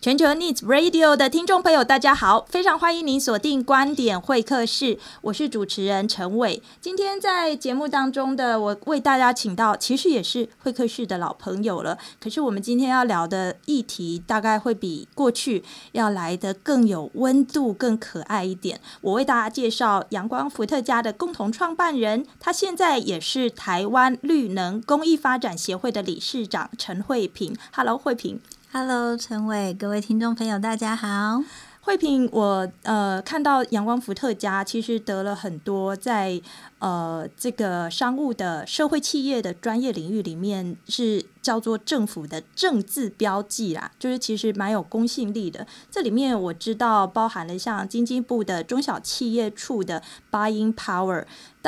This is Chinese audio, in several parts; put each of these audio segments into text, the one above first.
全球 Needs Radio 的听众朋友，大家好，非常欢迎您锁定观点会客室，我是主持人陈伟。今天在节目当中的我为大家请到，其实也是会客室的老朋友了。可是我们今天要聊的议题，大概会比过去要来得更有温度、更可爱一点。我为大家介绍阳光伏特加的共同创办人，他现在也是台湾绿能公益发展协会的理事长陈慧萍。Hello，慧萍。Hello，陈伟，各位听众朋友，大家好。慧萍，我呃看到阳光伏特加其实得了很多在呃这个商务的社会企业的专业领域里面是叫做政府的正字标记啦，就是其实蛮有公信力的。这里面我知道包含了像经济部的中小企业处的 Buying Power，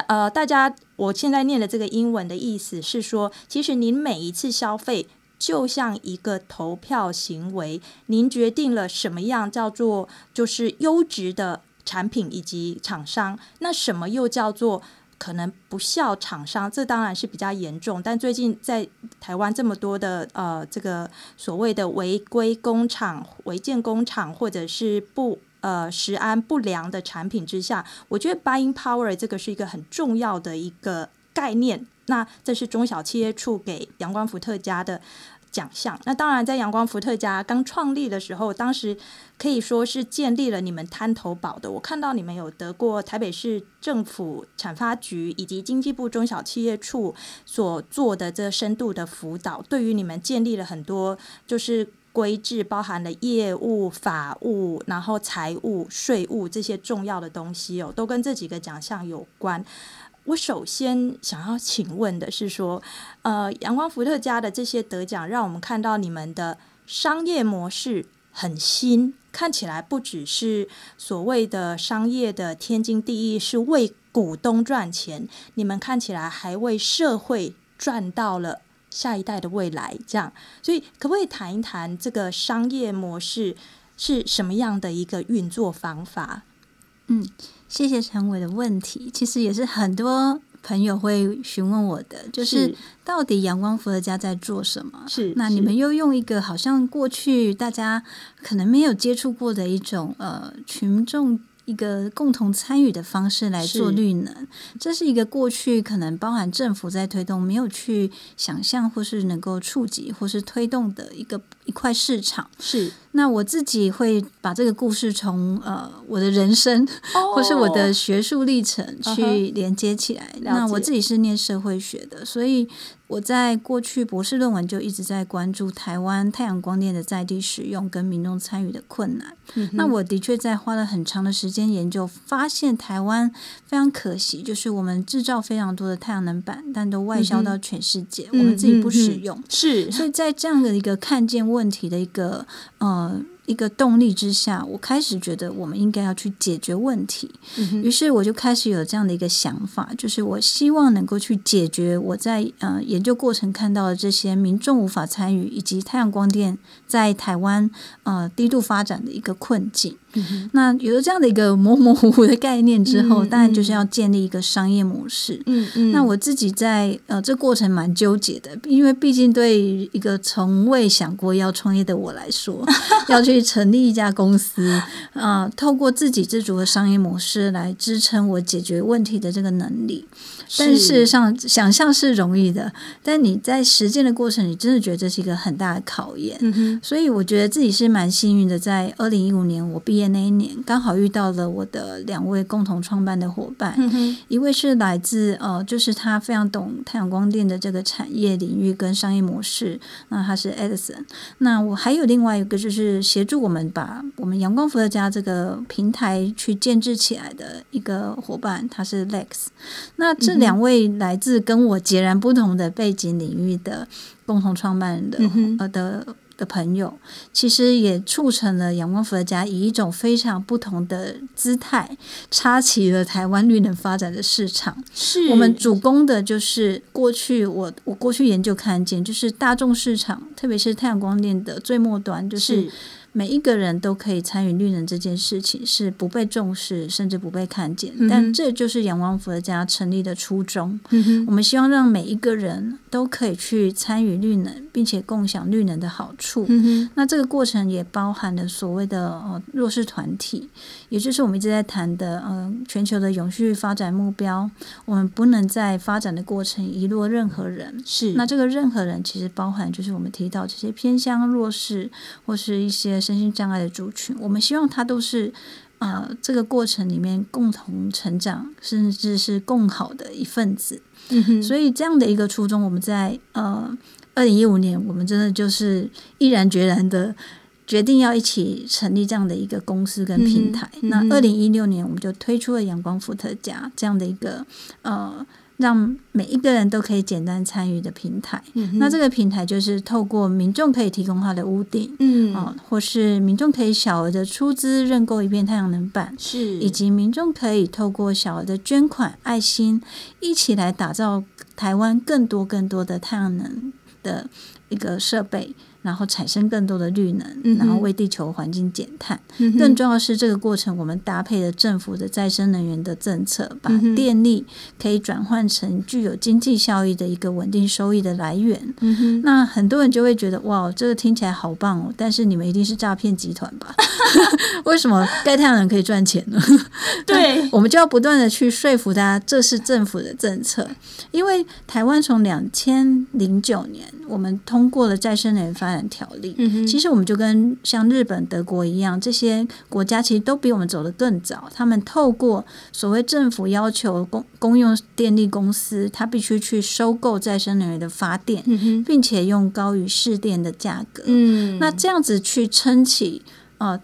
呃，大家我现在念的这个英文的意思是说，其实您每一次消费。就像一个投票行为，您决定了什么样叫做就是优质的产品以及厂商，那什么又叫做可能不效厂商？这当然是比较严重。但最近在台湾这么多的呃这个所谓的违规工厂、违建工厂或者是不呃食安不良的产品之下，我觉得 Buying Power 这个是一个很重要的一个概念。那这是中小企业处给阳光伏特家的奖项。那当然，在阳光伏特家刚创立的时候，当时可以说是建立了你们滩头堡的。我看到你们有得过台北市政府产发局以及经济部中小企业处所做的这深度的辅导，对于你们建立了很多就是规制，包含了业务、法务、然后财务、税务这些重要的东西哦，都跟这几个奖项有关。我首先想要请问的是说，呃，阳光伏特加的这些得奖，让我们看到你们的商业模式很新，看起来不只是所谓的商业的天经地义，是为股东赚钱，你们看起来还为社会赚到了下一代的未来，这样。所以，可不可以谈一谈这个商业模式是什么样的一个运作方法？嗯。谢谢陈伟的问题，其实也是很多朋友会询问我的，就是到底阳光伏特家在做什么？是，那你们又用一个好像过去大家可能没有接触过的一种呃群众。一个共同参与的方式来做绿能，这是一个过去可能包含政府在推动没有去想象或是能够触及或是推动的一个一块市场。是，那我自己会把这个故事从呃我的人生或是我的学术历程去连接起来。那我自己是念社会学的，所以。我在过去博士论文就一直在关注台湾太阳光电的在地使用跟民众参与的困难。嗯、那我的确在花了很长的时间研究，发现台湾非常可惜，就是我们制造非常多的太阳能板，但都外销到全世界，嗯、我们自己不使用。是，所以在这样的一个看见问题的一个呃。一个动力之下，我开始觉得我们应该要去解决问题。嗯、于是我就开始有这样的一个想法，就是我希望能够去解决我在呃研究过程看到的这些民众无法参与，以及太阳光电在台湾呃低度发展的一个困境。嗯、那有了这样的一个模模糊糊的概念之后，嗯、当然就是要建立一个商业模式。嗯嗯。那我自己在呃这过程蛮纠结的，因为毕竟对于一个从未想过要创业的我来说，要去成立一家公司啊、呃，透过自己自主的商业模式来支撑我解决问题的这个能力。但事实上，想象是容易的，但你在实践的过程，你真的觉得这是一个很大的考验。嗯、所以我觉得自己是蛮幸运的，在二零一五年我毕业那一年，刚好遇到了我的两位共同创办的伙伴，嗯、一位是来自呃，就是他非常懂太阳光电的这个产业领域跟商业模式，那他是 Edison。那我还有另外一个就是协助我们把我们阳光伏特加这个平台去建制起来的一个伙伴，他是 Lex。那这两位来自跟我截然不同的背景领域的共同创办人的、嗯、呃的的朋友，其实也促成了阳光伏特家以一种非常不同的姿态，插起了台湾绿能发展的市场。是我们主攻的就是过去我我过去研究看见，就是大众市场，特别是太阳光电的最末端，就是。每一个人都可以参与绿能这件事情，是不被重视，甚至不被看见。嗯、但这就是阳光伏特家成立的初衷。嗯、我们希望让每一个人都可以去参与绿能，并且共享绿能的好处。嗯、那这个过程也包含了所谓的呃弱势团体，也就是我们一直在谈的呃全球的永续发展目标。我们不能在发展的过程遗落任何人。是，那这个任何人其实包含就是我们提到这些偏乡弱势或是一些身心障碍的族群。我们希望他都是呃这个过程里面共同成长，甚至是共好的一份子。所以这样的一个初衷，我们在呃二零一五年，我们真的就是毅然决然的决定要一起成立这样的一个公司跟平台。嗯、那二零一六年，我们就推出了阳光伏特加这样的一个呃。让每一个人都可以简单参与的平台。嗯、那这个平台就是透过民众可以提供他的屋顶，嗯、哦，或是民众可以小额的出资认购一片太阳能板，是，以及民众可以透过小额的捐款、爱心，一起来打造台湾更多更多的太阳能的一个设备。然后产生更多的绿能，嗯、然后为地球环境减碳。嗯、更重要的是，这个过程我们搭配了政府的再生能源的政策，把电力可以转换成具有经济效益的一个稳定收益的来源。嗯、那很多人就会觉得，哇，这个听起来好棒哦！但是你们一定是诈骗集团吧？为什么盖太阳能可以赚钱呢？对，我们就要不断的去说服大家，这是政府的政策。因为台湾从两千零九年，我们通过了再生能源发展条例，嗯，其实我们就跟像日本、德国一样，这些国家其实都比我们走得更早。他们透过所谓政府要求公公用电力公司，他必须去收购再生能源的发电，嗯，并且用高于市电的价格。嗯，那这样子去撑起啊。呃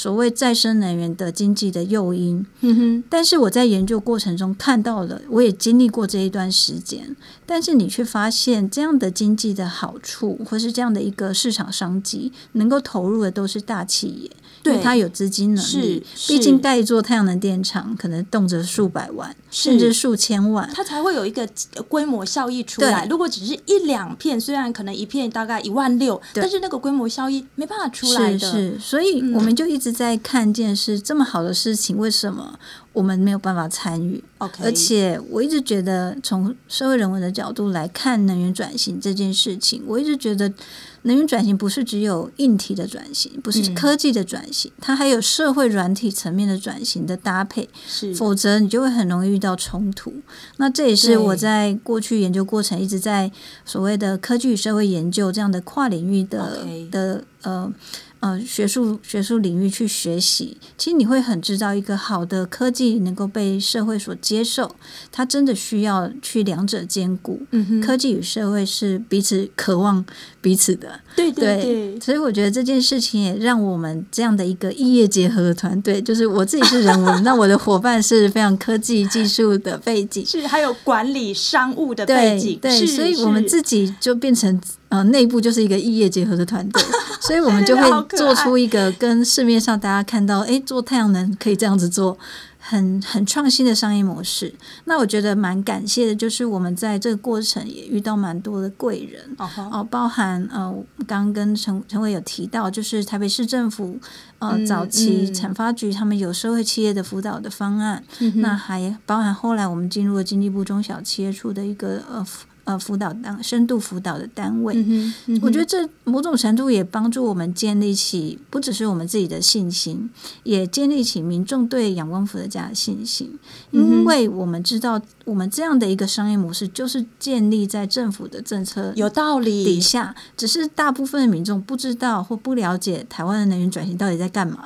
所谓再生能源的经济的诱因，嗯哼，但是我在研究过程中看到了，我也经历过这一段时间，但是你却发现这样的经济的好处，或是这样的一个市场商机，能够投入的都是大企业。对，它有资金能力，毕竟盖一座太阳能电厂可能动辄数百万，甚至数千万，它才会有一个规模效益出来。如果只是一两片，虽然可能一片大概一万六，但是那个规模效益没办法出来的。是，是，所以我们就一直在看见是这么好的事情，为什么我们没有办法参与？OK，而且我一直觉得从社会人文的角度来看能源转型这件事情，我一直觉得。能源转型不是只有硬体的转型，不是科技的转型，嗯，它还有社会软体层面的转型的搭配。是，否则你就会很容易遇到冲突。那这也是我在过去研究过程一直在所谓的科技与社会研究这样的跨领域的、的呃。呃，学术学术领域去学习，其实你会很知道一个好的科技能够被社会所接受，它真的需要去两者兼顾。嗯哼，科技与社会是彼此渴望彼此的。对对对，对，所以我觉得这件事情也让我们这样的一个异业结合的团队，就是我自己是人文，那我的伙伴是非常科技技术的背景，是还有管理商务的背景，对，对，所以我们自己就变成。呃，内部就是一个异业结合的团队，所以我们就会做出一个跟市面上大家看到，哎，做太阳能可以这样子做，很很创新的商业模式。那我觉得蛮感谢的，就是我们在这个过程也遇到蛮多的贵人哦、uh -huh. 呃，包含呃，刚刚跟陈陈伟有提到，就是台北市政府呃、嗯、早期产发局他们有社会企业的辅导的方案，嗯、那还包含后来我们进入了经济部中小企业处的一个呃。呃，辅导单深度辅导的单位，嗯嗯，我觉得这某种程度也帮助我们建立起不只是我们自己的信心，也建立起民众对阳光伏特家的信心，嗯，因为我们知道，我们这样的一个商业模式就是建立在政府的政策有道理底下，只是大部分的民众不知道或不了解台湾的能源转型到底在干嘛，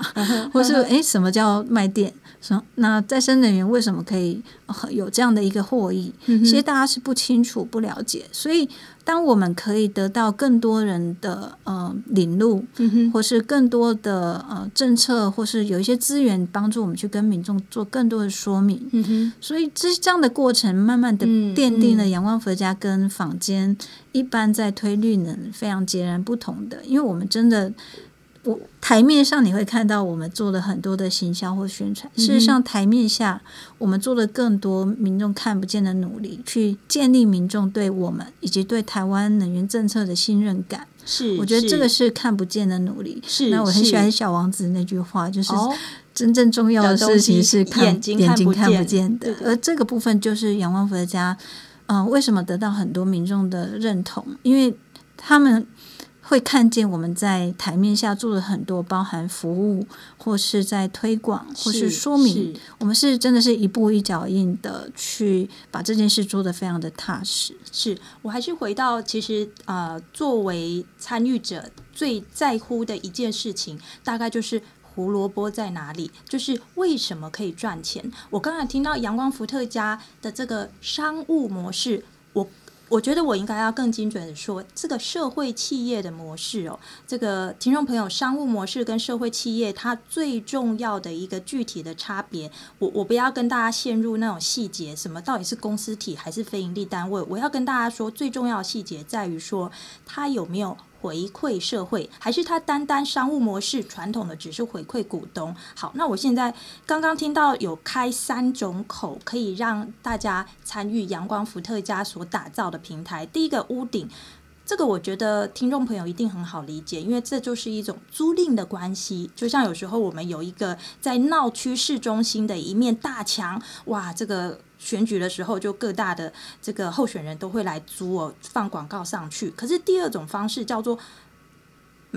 或是诶，什么叫卖电？那再生能源为什么可以有这样的一个获益？其实大家是不清楚、不了解。所以，当我们可以得到更多人的呃领路，或是更多的呃政策，或是有一些资源帮助我们去跟民众做更多的说明。所以，这这样的过程，慢慢的奠定了阳光佛家跟坊间一般在推绿能非常截然不同的，因为我们真的。我台面上你会看到我们做了很多的行销或宣传，事实上台面下我们做了更多民众看不见的努力，去建立民众对我们以及对台湾能源政策的信任感。是，我觉得这个是看不见的努力。是，那我很喜欢小王子那句话，就是真正重要的事情是看眼睛看不见的，而这个部分就是阳光伏特加。嗯、呃，为什么得到很多民众的认同？因为他们。会看见我们在台面下做了很多，包含服务或是在推广或是说明，我们是真的是一步一脚印的去把这件事做得非常的踏实。是我还是回到其实呃，作为参与者最在乎的一件事情，大概就是胡萝卜在哪里，就是为什么可以赚钱。我刚才听到阳光伏特加的这个商务模式，我。我觉得我应该要更精准的说，这个社会企业的模式哦，这个听众朋友，商务模式跟社会企业它最重要的一个具体的差别，我我不要跟大家陷入那种细节，什么到底是公司体还是非营利单位，我要跟大家说，最重要的细节在于说，它有没有。回馈社会，还是它单单商务模式传统的只是回馈股东？好，那我现在刚刚听到有开三种口，可以让大家参与阳光伏特加所打造的平台。第一个屋顶，这个我觉得听众朋友一定很好理解，因为这就是一种租赁的关系。就像有时候我们有一个在闹区市中心的一面大墙，哇，这个。选举的时候，就各大的这个候选人都会来租哦，放广告上去。可是第二种方式叫做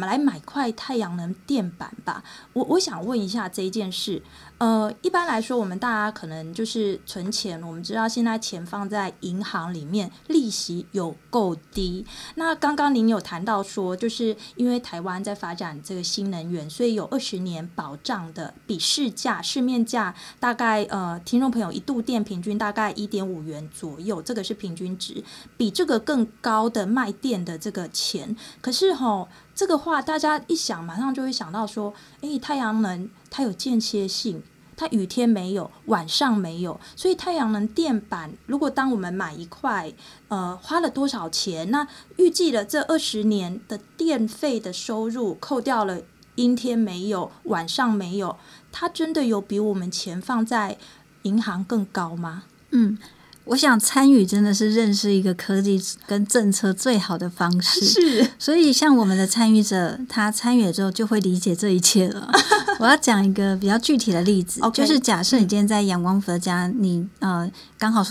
来买块太阳能电板吧。我我想问一下这一件事。呃，一般来说，我们大家可能就是存钱。我们知道现在钱放在银行里面，利息有够低。那刚刚您有谈到说，就是因为台湾在发展这个新能源，所以有二十年保障的，比市价、市面价大概呃，听众朋友一度电平均大概一点五元左右，这个是平均值，比这个更高的卖电的这个钱。可是吼，这个话大家一想，马上就会想到说，诶，太阳能。它有间歇性，它雨天没有，晚上没有，所以太阳能电板，如果当我们买一块，呃，花了多少钱？那预计了这二十年的电费的收入，扣掉了阴天没有，晚上没有，它真的有比我们钱放在银行更高吗？嗯。我想参与真的是认识一个科技跟政策最好的方式。是，所以像我们的参与者，他参与了之后就会理解这一切了。我要讲一个比较具体的例子，okay, 就是假设你今天在阳光伏特加，你呃刚好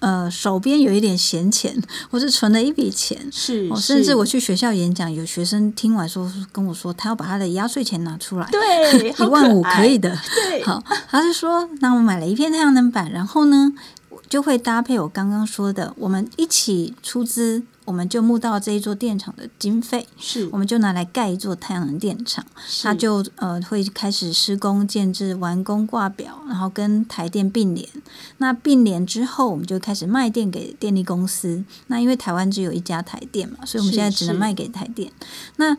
呃手边有一点闲钱，或是存了一笔钱，是，甚至我去学校演讲，有学生听完说跟我说，他要把他的压岁钱拿出来，对，一万五可以的，对，好，他是说，那我买了一片太阳能板，然后呢？就会搭配我刚刚说的，我们一起出资，我们就募到这一座电厂的经费，是，我们就拿来盖一座太阳能电厂，它就呃会开始施工建制、完工挂表，然后跟台电并联。那并联之后，我们就开始卖电给电力公司。那因为台湾只有一家台电嘛，所以我们现在只能卖给台电。那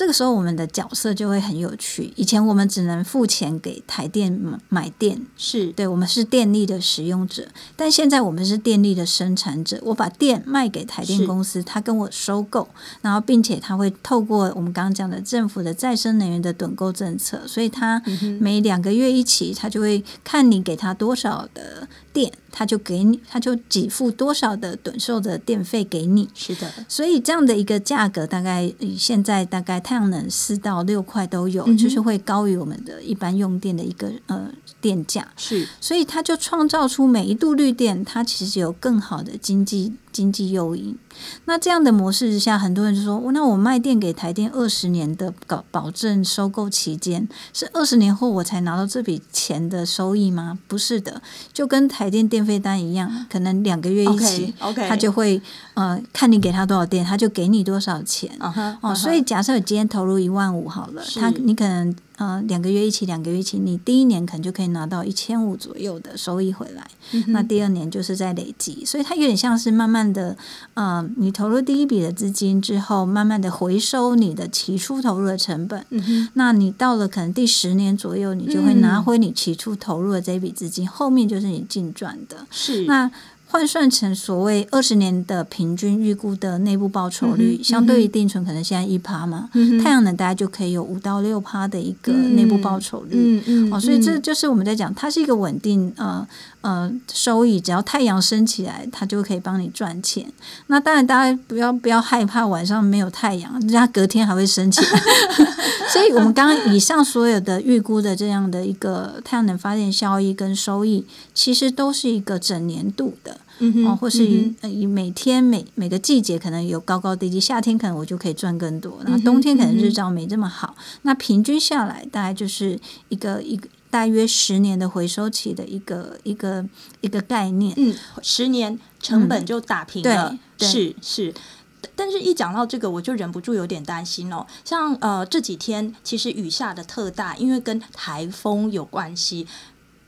这个时候，我们的角色就会很有趣。以前我们只能付钱给台电买电，是对，我们是电力的使用者。但现在我们是电力的生产者，我把电卖给台电公司，他跟我收购，然后并且他会透过我们刚刚讲的政府的再生能源的趸购政策，所以他每两个月一期，他就会看你给他多少的电。他就给你，他就给付多少的短售的电费给你。是的，所以这样的一个价格，大概现在大概太阳能四到六块都有，嗯，就是会高于我们的一般用电的一个呃电价。是，所以他就创造出每一度绿电，它其实有更好的经济。经济诱因，那这样的模式之下，很多人就说：“那我卖电给台电二十年的保保证收购期间，是二十年后我才拿到这笔钱的收益吗？”不是的，就跟台电电费单一样，可能两个月一起他就会呃看你给他多少电，他就给你多少钱。Uh -huh, uh -huh. 哦，所以假设你今天投入一万五好了，他你可能。呃，两个月一期，两个月一期，你第一年可能就可以拿到一千五左右的收益回来。嗯、那第二年就是在累积，所以它有点像是慢慢的，呃，你投入第一笔的资金之后，慢慢的回收你的起初投入的成本。嗯、那你到了可能第十年左右，你就会拿回你起初投入的这一笔资金，嗯、后面就是你净赚的。是。那换算成所谓二十年的平均预估的内部报酬率，嗯、相对于定存可能现在一趴嘛，嗯、太阳能大家就可以有五到六趴的一个内部报酬率。哦，所以这就是我们在讲，它是一个稳定呃呃收益，只要太阳升起来，它就可以帮你赚钱。那当然，大家不要不要害怕晚上没有太阳，人家隔天还会升起来。所以我们刚刚以上所有的预估的这样的一个太阳能发电效益跟收益，其实都是一个整年度的。嗯、哦，或是以、嗯、以每天每每个季节可能有高高低低，夏天可能我就可以赚更多，然后冬天可能日照没这么好，嗯、那平均下来大概就是一个一个大约十年的回收期的一个一个一个概念。嗯，十年成本就打平了，嗯、是是。但是，一讲到这个，我就忍不住有点担心哦。像呃这几天其实雨下的特大，因为跟台风有关系。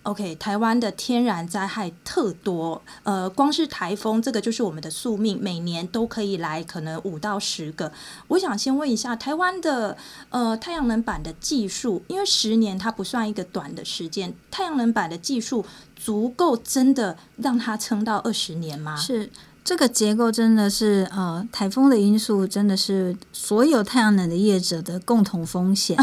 OK，台湾的天然灾害特多，呃，光是台风这个就是我们的宿命，每年都可以来，可能五到十个。我想先问一下，台湾的呃太阳能板的技术，因为十年它不算一个短的时间，太阳能板的技术足够真的让它撑到二十年吗？是。这个结构真的是呃，台风的因素真的是所有太阳能的业者的共同风险，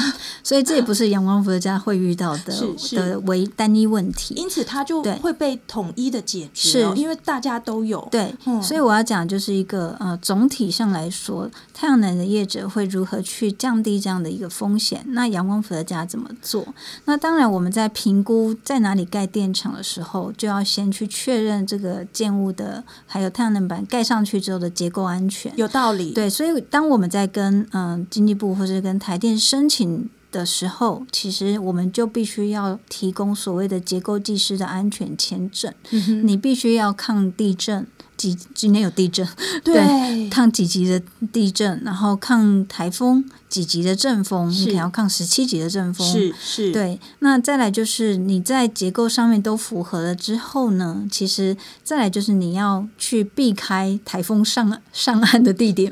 所以这也不是阳光伏特加会遇到的的唯单一问题，因此它就会被统一的解决，哦，是。因为大家都有。对，嗯，所以我要讲就是一个呃，总体上来说，太阳能的业者会如何去降低这样的一个风险？那阳光伏特加怎么做？那当然我们在评估在哪里盖电厂的时候，就要先去确认这个建物的还有太阳能板盖上去之后的结构安全。有道理，对，所以当我们在跟嗯、呃、经济部或者跟台电申请的时候，其实我们就必须要提供所谓的结构技师的安全签证，嗯、你必须要抗地震。几今天有地震，对，抗几级的地震，然后抗台风几级的阵风，你可能要抗十七级的阵风，是是，对。那再来就是你在结构上面都符合了之后呢，其实再来就是你要去避开台风上上岸的地点，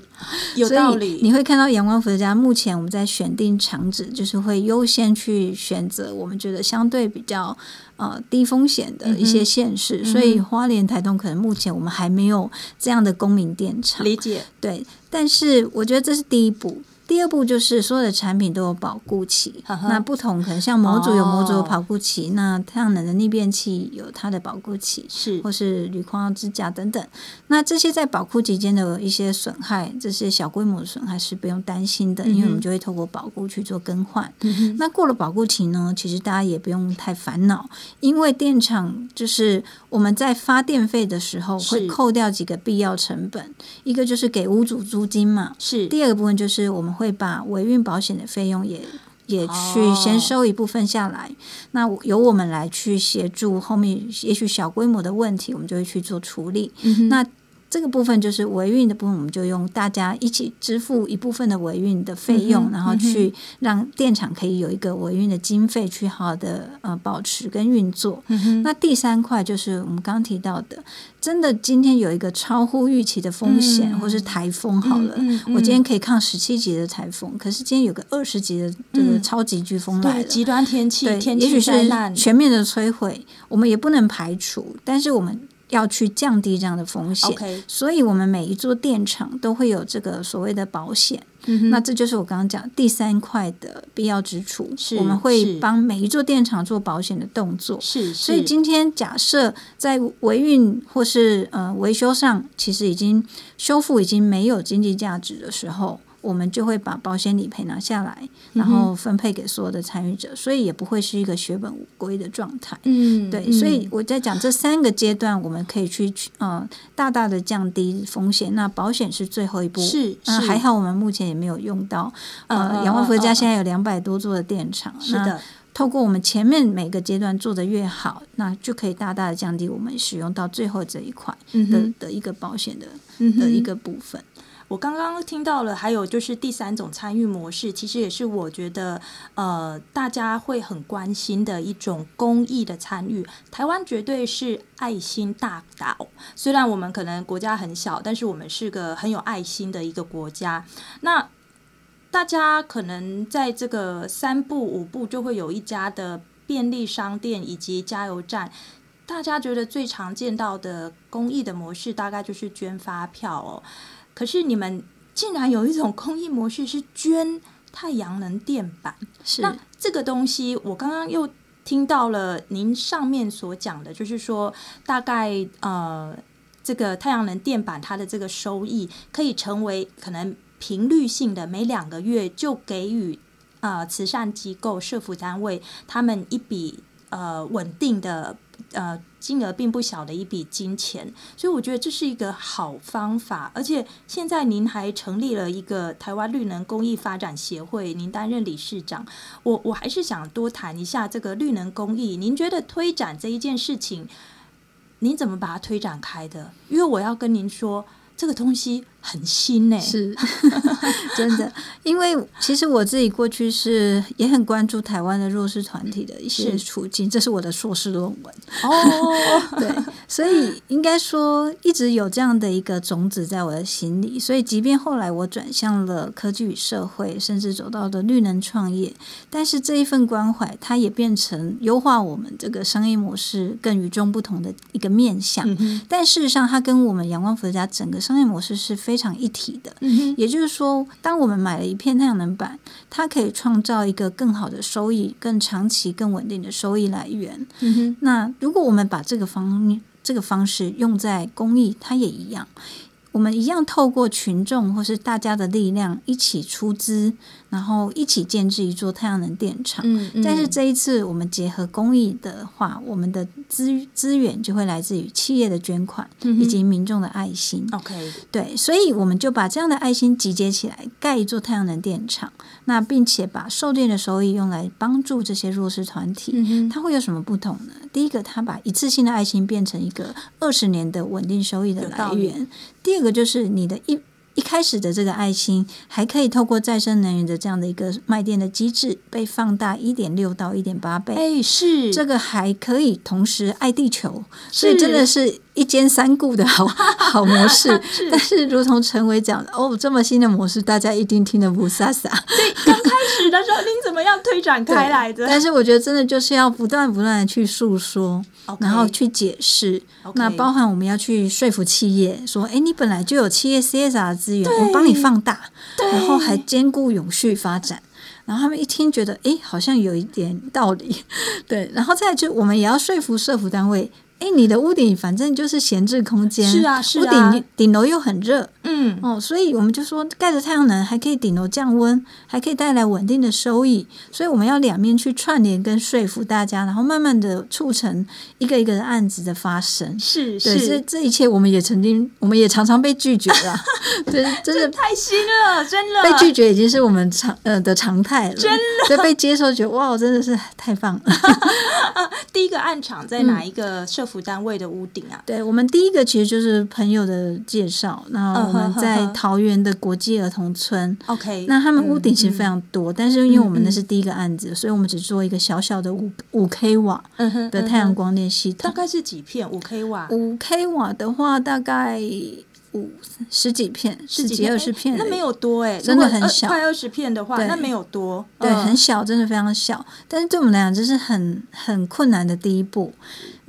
有道理。你会看到阳光伏特家目前我们在选定场址，就是会优先去选择我们觉得相对比较。呃，低风险的一些县市，嗯、所以花莲、台东可能目前我们还没有这样的公民电厂。理解，对，但是我觉得这是第一步。第二步就是所有的产品都有保固期，呵呵，那不同可能像模组有模组的保固期，哦、那太阳能的逆变器有它的保固期，是或是铝框支架等等。那这些在保护期间的一些损害，这些小规模的损害是不用担心的，嗯、因为我们就会透过保护去做更换。嗯、那过了保护期呢，其实大家也不用太烦恼，因为电厂就是我们在发电费的时候会扣掉几个必要成本，一个就是给屋主租金嘛，是第二个部分就是我们。会把维运保险的费用也也去先收一部分下来，那由我们来去协助后面也许小规模的问题，我们就会去做处理。那这个部分就是维运的部分，我们就用大家一起支付一部分的维运的费用，嗯、然后去让电厂可以有一个维运的经费去好好的呃保持跟运作。嗯、那第三块就是我们刚刚提到的，真的今天有一个超乎预期的风险，嗯、或是台风好了，我今天可以抗十七级的台风，可是今天有个二十级的这个超级飓风来了，极端天气，对，天气也许是全面的摧毁，我们也不能排除，但是我们。要去降低这样的风险.所以我们每一座电厂都会有这个所谓的保险。嗯、那这就是我刚刚讲第三块的必要之处，是我们会帮每一座电厂做保险的动作。是，是所以今天假设在维运或是呃维修上，其实已经修复已经没有经济价值的时候。我们就会把保险理赔拿下来，然后分配给所有的参与者，嗯、所以也不会是一个血本无归的状态。嗯，对，所以我在讲这三个阶段，我们可以去呃大大的降低风险。那保险是最后一步，是，是、呃、还好我们目前也没有用到。呃，阳光伏特家现在有两百多座的电厂，是的。透过我们前面每个阶段做的越好，那就可以大大的降低我们使用到最后这一块的、嗯、的一个保险的的一个部分。我刚刚听到了，还有就是第三种参与模式，其实也是我觉得呃大家会很关心的一种公益的参与。台湾绝对是爱心大岛，虽然我们可能国家很小，但是我们是个很有爱心的一个国家。那大家可能在这个三步五步就会有一家的便利商店以及加油站。大家觉得最常见到的公益的模式，大概就是捐发票哦。可是你们竟然有一种公益模式是捐太阳能电板，是那这个东西，我刚刚又听到了您上面所讲的，就是说大概呃，这个太阳能电板它的这个收益可以成为可能频率性的，每两个月就给予呃慈善机构、社福单位他们一笔呃稳定的。呃，金额并不小的一笔金钱，所以我觉得这是一个好方法。而且现在您还成立了一个台湾绿能公益发展协会，您担任理事长。我我还是想多谈一下这个绿能公益。您觉得推展这一件事情，您怎么把它推展开的？因为我要跟您说，这个东西。很新呢、欸，是 真的。因为其实我自己过去是也很关注台湾的弱势团体的一些处境，这是我的硕士论文。哦，对，所以应该说一直有这样的一个种子在我的心里。所以，即便后来我转向了科技与社会，甚至走到了绿能创业，但是这一份关怀，它也变成优化我们这个商业模式更与众不同的一个面向。嗯、但事实上，它跟我们阳光伏特家整个商业模式是非。非常一体的，也就是说，当我们买了一片太阳能板，它可以创造一个更好的收益、更长期、更稳定的收益来源。那如果我们把这个方这个方式用在公益，它也一样。我们一样透过群众或是大家的力量一起出资，然后一起建制一座太阳能电厂。嗯嗯。但是这一次我们结合公益的话，我们的资资源就会来自于企业的捐款以及民众的爱心。OK，嗯，对，所以我们就把这样的爱心集结起来，盖一座太阳能电厂。那并且把售电的收益用来帮助这些弱势团体。嗯，它会有什么不同呢？第一个，它把一次性的爱心变成一个二十年的稳定收益的来源。第二个就是你的一一开始的这个爱心，还可以透过再生能源的这样的一个卖电的机制，被放大一点六到一点八倍。哎，是这个还可以同时爱地球，所以真的是。一兼三顾的好 好模式，是，但是如同陈伟讲的，哦，这么新的模式，大家一定听得不飒飒。对，刚开始的时候，您怎么样推展开来的？但是我觉得真的就是要不断不断的去诉说，okay, 然后去解释。那包含我们要去说服企业，说，哎，你本来就有企业 CSR 的资源，我帮你放大，然后还兼顾永续发展。然后他们一听，觉得，哎，好像有一点道理。对，然后再就我们也要说服社服单位。哎，你的屋顶反正就是闲置空间，是啊，是啊，屋顶顶楼又很热，嗯，哦，所以我们就说盖着太阳能还可以顶楼降温，还可以带来稳定的收益，所以我们要两面去串联跟说服大家，然后慢慢的促成一个一个的案子的发生。是，对，是，这这一切我们也曾经，我们也常常被拒绝了，对，真的。太新了，真的。被拒绝已经是我们常呃的常态了，真的，所以被接受觉得哇，真的是太棒了。第一个案场在哪一个社服单位的屋顶啊？对，我们第一个其实就是朋友的介绍，那我们在桃园的国际儿童村。OK，那他们屋顶其实非常多，但是因为我们那是第一个案子，所以我们只做一个小小的五五 k 瓦的太阳光电系统。大概是几片？五 k 瓦？五 k 瓦的话，大概五十几片，十几二十片，那没有多哎，真的很小。快二十片的话，那没有多，对，很小，真的非常小。但是对我们来讲，这是很很困难的第一步。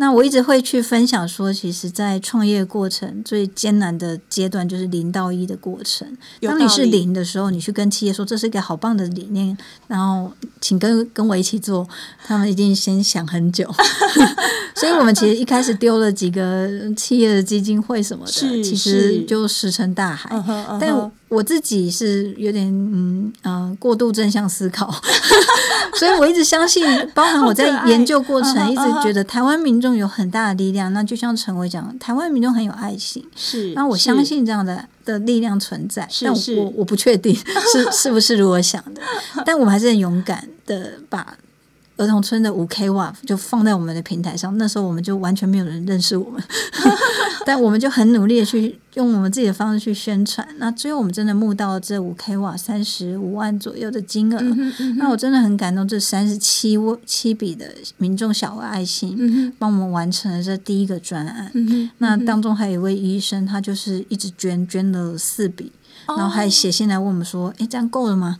那我一直会去分享说，其实，在创业过程最艰难的阶段就是零到一的过程。当你是零的时候，你去跟企业说这是一个好棒的理念，然后请跟跟我一起做，他们一定先想很久。所以我们其实一开始丢了几个企业的基金会什么的，其实就石沉大海。但我自己是有点嗯嗯、呃、过度正向思考，所以我一直相信，包含我在研究过程，一直觉得台湾民众有很大的力量。那就像陈伟讲，台湾民众很有爱心，是。那我相信这样的的力量存在，但我我不确定 是是不是如我想的，但我们还是很勇敢的把。儿童村的五 k 瓦就放在我们的平台上，那时候我们就完全没有人认识我们，但我们就很努力的去用我们自己的方式去宣传。那最后我们真的募到了这五 k 瓦三十五万左右的金额，嗯嗯、那我真的很感动。这三十七七笔的民众小额爱心，嗯，帮我们完成了这第一个专案，嗯。那当中还有一位医生，他就是一直捐捐了四笔。然后还写信来问我们说：“哎，这样够了吗？”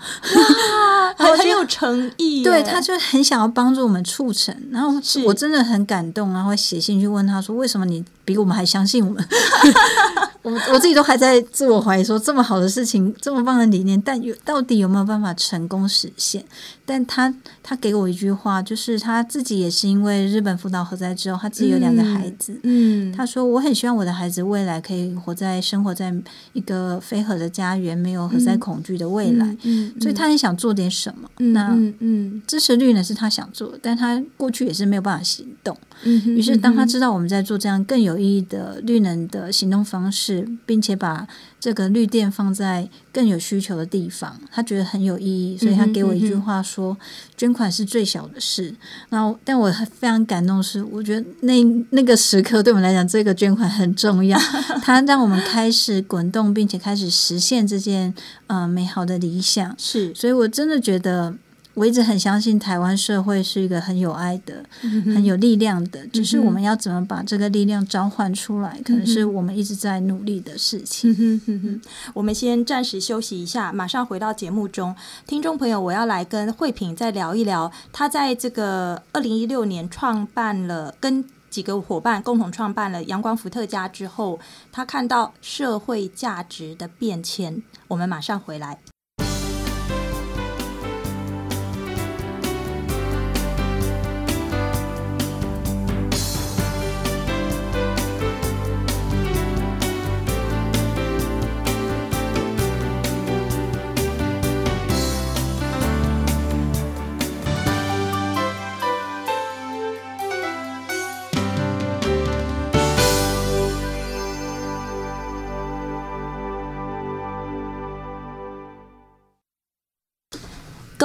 哇，很有诚意。对，他就很想要帮助我们促成。然后我真的很感动，然后写信去问他说：“为什么你比我们还相信我们？” 我我自己都还在自我怀疑，说这么好的事情，这么棒的理念，但有到底有没有办法成功实现？但他他给我一句话，就是他自己也是因为日本福岛核灾之后，他自己有两个孩子，嗯，他说我很希望我的孩子未来可以活在生活在一个非核的家园，没有核灾恐惧的未来，嗯，嗯嗯所以他很想做点什么。嗯、那嗯，嗯支持绿呢是他想做的，但他过去也是没有办法行动。嗯，于是当他知道我们在做这样更有意义的绿能的行动方式，并且把这个绿电放在更有需求的地方，他觉得很有意义，所以他给我一句话说：“捐款是最小的事。”然后，但我非常感动，是我觉得那那个时刻对我们来讲，这个捐款很重要，它让我们开始滚动，并且开始实现这件呃美好的理想。是，所以我真的觉得。我一直很相信台湾社会是一个很有爱的、嗯、很有力量的，只是我们要怎么把这个力量召唤出来，嗯、可能是我们一直在努力的事情。嗯哼哼，我们先暂时休息一下，马上回到节目中。听众朋友，我要来跟慧萍再聊一聊，他在这个二零一六年创办了，跟几个伙伴共同创办了阳光伏特加之后，他看到社会价值的变迁。我们马上回来。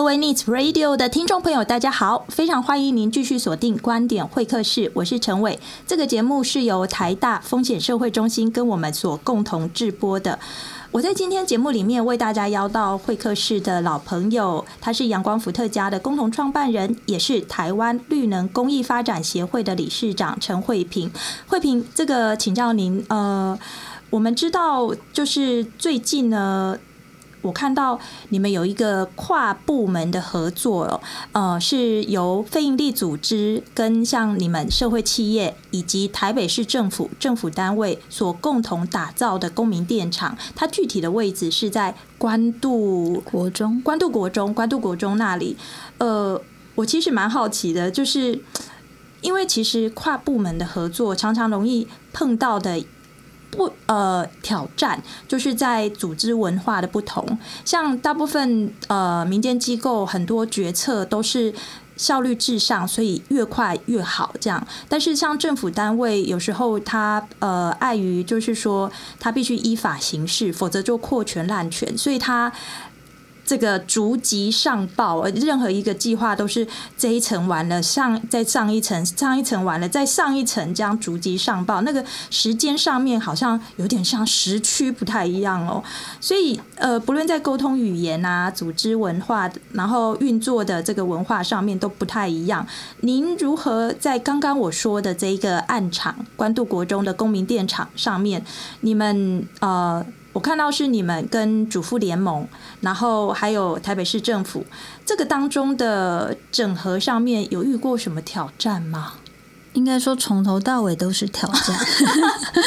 各位 Needs Radio 的听众朋友，大家好，非常欢迎您继续锁定观点会客室，我是陈伟。这个节目是由台大风险社会中心跟我们所共同制播的。我在今天节目里面为大家邀到会客室的老朋友，他是阳光伏特加的共同创办人，也是台湾绿能公益发展协会的理事长陈慧平。慧平，这个请教您，呃，我们知道就是最近呢。我看到你们有一个跨部门的合作，呃，是由非营利组织跟像你们社会企业以及台北市政府政府单位所共同打造的公民电厂。它具体的位置是在关渡国中，关渡国中，关渡国中那里。呃，我其实蛮好奇的，就是因为其实跨部门的合作常常容易碰到的。不，呃，挑战就是在组织文化的不同。像大部分呃民间机构，很多决策都是效率至上，所以越快越好这样。但是像政府单位，有时候他呃碍于就是说他必须依法行事，否则就扩权滥权，所以他。这个逐级上报，任何一个计划都是这一层完了，上再上一层，上一层完了，再上一层，这样逐级上报。那个时间上面好像有点像时区不太一样哦。所以呃，不论在沟通语言啊、组织文化，然后运作的这个文化上面都不太一样。您如何在刚刚我说的这一个案场关渡国中的公民电厂上面，你们呃？我看到是你们跟主妇联盟，然后还有台北市政府，这个当中的整合上面有遇过什么挑战吗？应该说从头到尾都是挑战，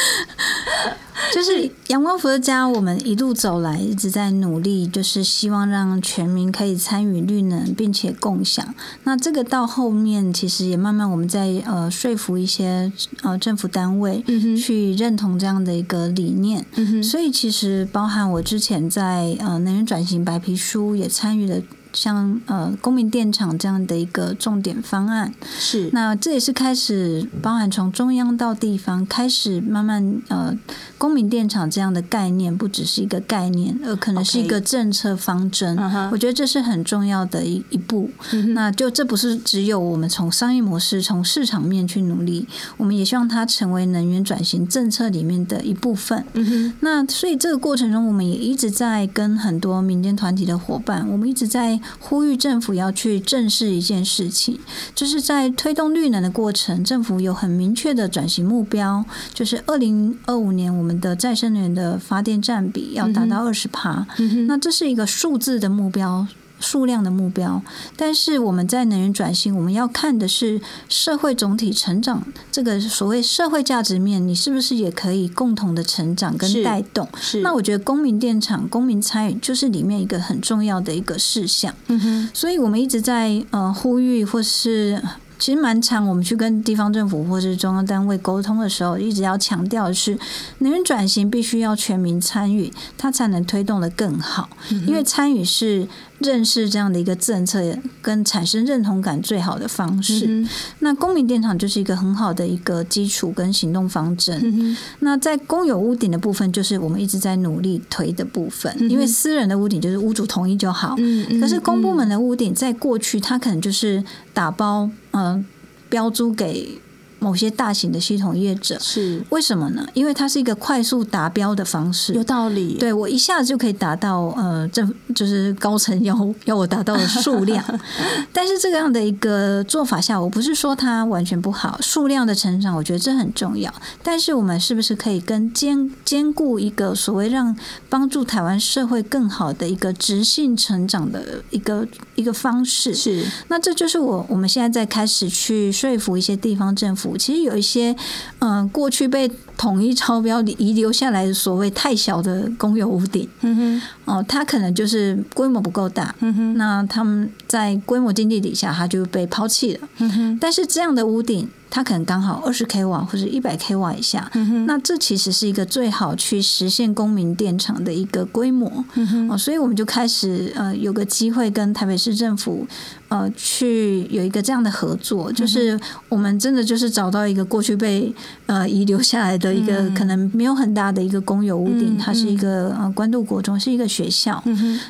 就是阳光伏的家，我们一路走来一直在努力，就是希望让全民可以参与绿能，并且共享。那这个到后面其实也慢慢我们在呃说服一些呃政府单位去认同这样的一个理念。嗯，所以其实包含我之前在呃能源转型白皮书也参与了。像呃公民电厂这样的一个重点方案是，那这也是开始包含从中央到地方开始慢慢呃公民电厂这样的概念不只是一个概念，而可能是一个政策方针。Okay. 我觉得这是很重要的一一步。Uh. 那就这不是只有我们从商业模式、从市场面去努力，我们也希望它成为能源转型政策里面的一部分。Uh. 那所以这个过程中，我们也一直在跟很多民间团体的伙伴，我们一直在。呼吁政府要去正视一件事情，就是在推动绿能的过程，政府有很明确的转型目标，就是二零二五年我们的再生能源的发电占比要达到二十趴。那这是一个数字的目标。数量的目标，但是我们在能源转型，我们要看的是社会总体成长，这个所谓社会价值面，你是不是也可以共同的成长跟带动？是。那我觉得公民电厂、公民参与就是里面一个很重要的一个事项。嗯哼。所以我们一直在呃呼吁，或是。其实蛮常，我们去跟地方政府或是中央单位沟通的时候，一直要强调的是，能源转型必须要全民参与，它才能推动的更好。因为参与是认识这样的一个政策跟产生认同感最好的方式。那公民电厂就是一个很好的一个基础跟行动方针。那在公有屋顶的部分，就是我们一直在努力推的部分。因为私人的屋顶就是屋主同意就好，可是公部门的屋顶在过去它可能就是打包。嗯，标注给。某些大型的系统业者是为什么呢？因为它是一个快速达标的方式，有道理。对，我一下子就可以达到呃，这就是高层要要我达到的数量。但是这个样的一个做法下，我不是说它完全不好，数量的成长，我觉得这很重要。但是我们是不是可以跟兼兼顾一个所谓让帮助台湾社会更好的一个直性成长的一个一个方式？是。那这就是我我们现在在开始去说服一些地方政府。其实有一些，嗯、呃，过去被统一超标遗留下来的所谓太小的公有屋顶，嗯哼，哦，它可能就是规模不够大，嗯哼，那他们在规模经济底下，它就被抛弃了，嗯哼，但是这样的屋顶。它可能刚好二十 k 瓦或者一百 k 瓦以下，嗯，那这其实是一个最好去实现公民电厂的一个规模，嗯，哦，所以我们就开始呃有个机会跟台北市政府呃去有一个这样的合作，就是我们真的就是找到一个过去被呃遗留下来的一个可能没有很大的一个公有屋顶，它是一个呃关渡国中是一个学校，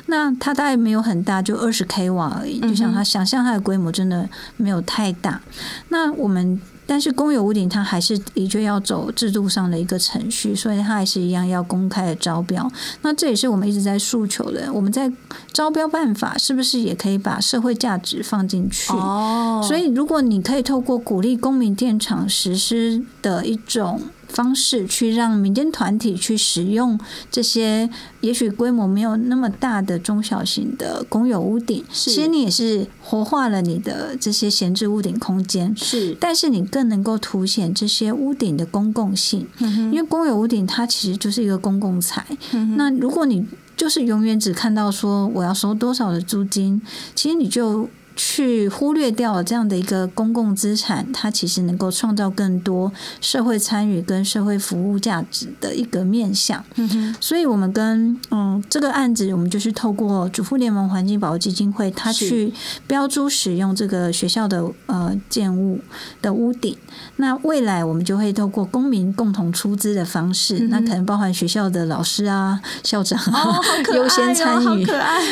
那它大概没有很大，就二十 k 瓦而已，就像它想象它的规模真的没有太大，那我们。但是公有屋顶它还是的确要走制度上的一个程序，所以它还是一样要公开的招标。那这也是我们一直在诉求的。我们在招标办法是不是也可以把社会价值放进去？哦，所以如果你可以透过鼓励公民电厂实施的一种。方式去让民间团体去使用这些，也许规模没有那么大的中小型的公有屋顶，其实你也是活化了你的这些闲置屋顶空间，是，但是你更能够凸显这些屋顶的公共性，因为公有屋顶它其实就是一个公共财，那如果你就是永远只看到说我要收多少的租金，其实你就。去忽略掉了这样的一个公共资产，它其实能够创造更多社会参与跟社会服务价值的一个面向。嗯哼，所以我们跟嗯这个案子，我们就是透过主妇联盟环境保护基金会，它去标注使用这个学校的呃建物的屋顶。那未来我们就会透过公民共同出资的方式，嗯，那可能包含学校的老师啊、校长啊优、哦、先参与，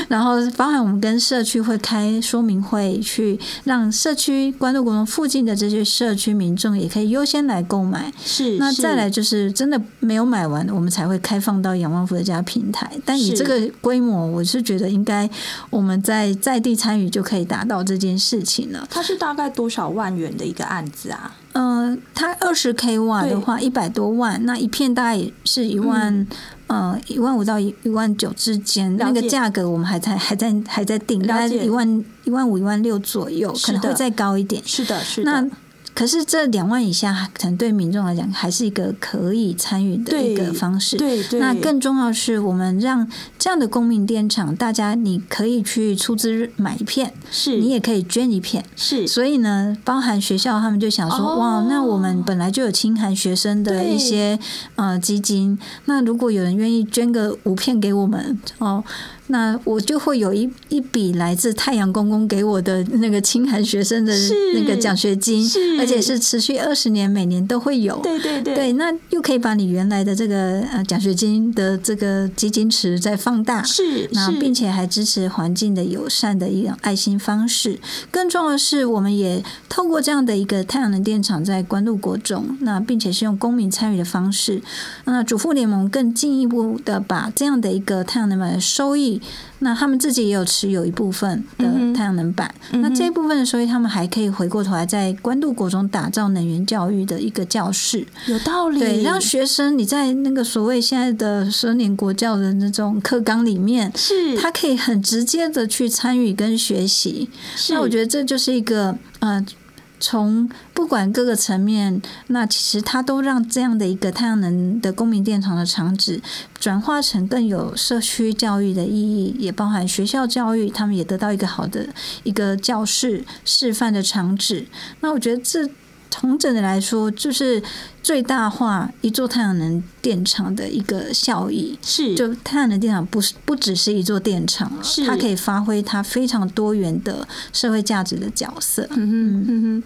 然后包含我们跟社区会开说明会。会去让社区关渡国中附近的这些社区民众也可以优先来购买。是，那再来就是真的没有买完，我们才会开放到仰望福的家平台。但以这个规模，我是觉得应该我们在在地参与就可以达到这件事情了。它是大概多少万元的一个案子啊？嗯、呃，它二十 k 瓦的话，一百多万，那一片大概也是一万。嗯呃，一万五到一一万九之间，那个价格我们还在还在还在定，大概一万一万五一万六左右，可能会再高一点。是的，是的。那可是这两万以下，可能对民众来讲还是一个可以参与的一个方式。对对。那更重要是，我们让这样的公民电厂，大家你可以去出资买一片，是你也可以捐一片，是。所以呢，包含学校他们就想说，哦、哇，那我们本来就有清寒学生的一些呃基金，那如果有人愿意捐个五片给我们，哦。那我就会有一一笔来自太阳公公给我的那个清寒学生的那个奖学金，而且是持续二十年，每年都会有。对对对，对，那又可以把你原来的这个呃奖学金的这个基金池再放大，是，那并且还支持环境的友善的一种爱心方式。更重要的是，我们也透过这样的一个太阳能电厂在关渡国中，那并且是用公民参与的方式，那主妇联盟更进一步的把这样的一个太阳能板的收益。益，那他们自己也有持有一部分的太阳能板。嗯、那这一部分的收益，他们还可以回过头来在关渡国中打造能源教育的一个教室。有道理，对，让学生你在那个所谓现在的十二年国教的那种课纲里面，是他可以很直接的去参与跟学习。那我觉得这就是一个呃。从不管各个层面，那其实它都让这样的一个太阳能的公民电厂的场址转化成更有社区教育的意义，也包含学校教育，他们也得到一个好的一个教室示范的场址。那我觉得这。从整的来说，就是最大化一座太阳能电厂的一个效益。是，就太阳能电厂不是不只是一座电厂，是它可以发挥它非常多元的社会价值的角色。嗯哼嗯哼，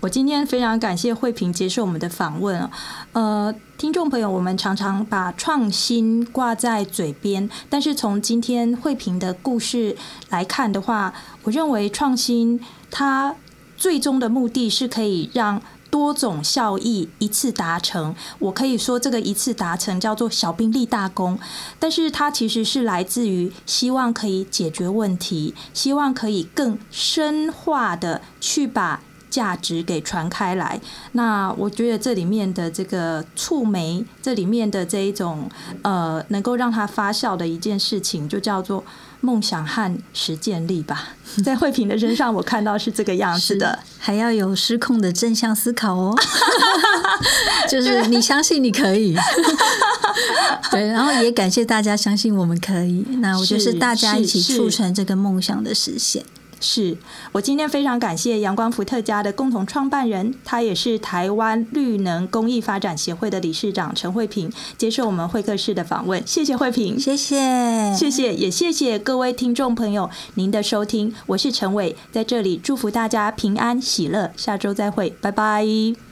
我今天非常感谢慧萍接受我们的访问。呃，听众朋友，我们常常把创新挂在嘴边，但是从今天慧萍的故事来看的话，我认为创新它。最终的目的是可以让多种效益一次达成。我可以说这个一次达成叫做小兵立大功，但是它其实是来自于希望可以解决问题，希望可以更深化的去把价值给传开来。那我觉得这里面的这个触媒，这里面的这一种呃，能够让它发酵的一件事情，就叫做。梦想和实践力吧，在慧萍的身上，我看到是这个样子的，还要有失控的正向思考哦，就是你相信你可以，对，然后也感谢大家相信我们可以，那我就是大家一起促成这个梦想的实现。是我今天非常感谢阳光伏特家的共同创办人，他也是台湾绿能公益发展协会的理事长陈慧平接受我们会客室的访问，谢谢慧平，谢谢，谢谢，也谢谢各位听众朋友您的收听，我是陈伟，在这里祝福大家平安喜乐，下周再会，拜拜。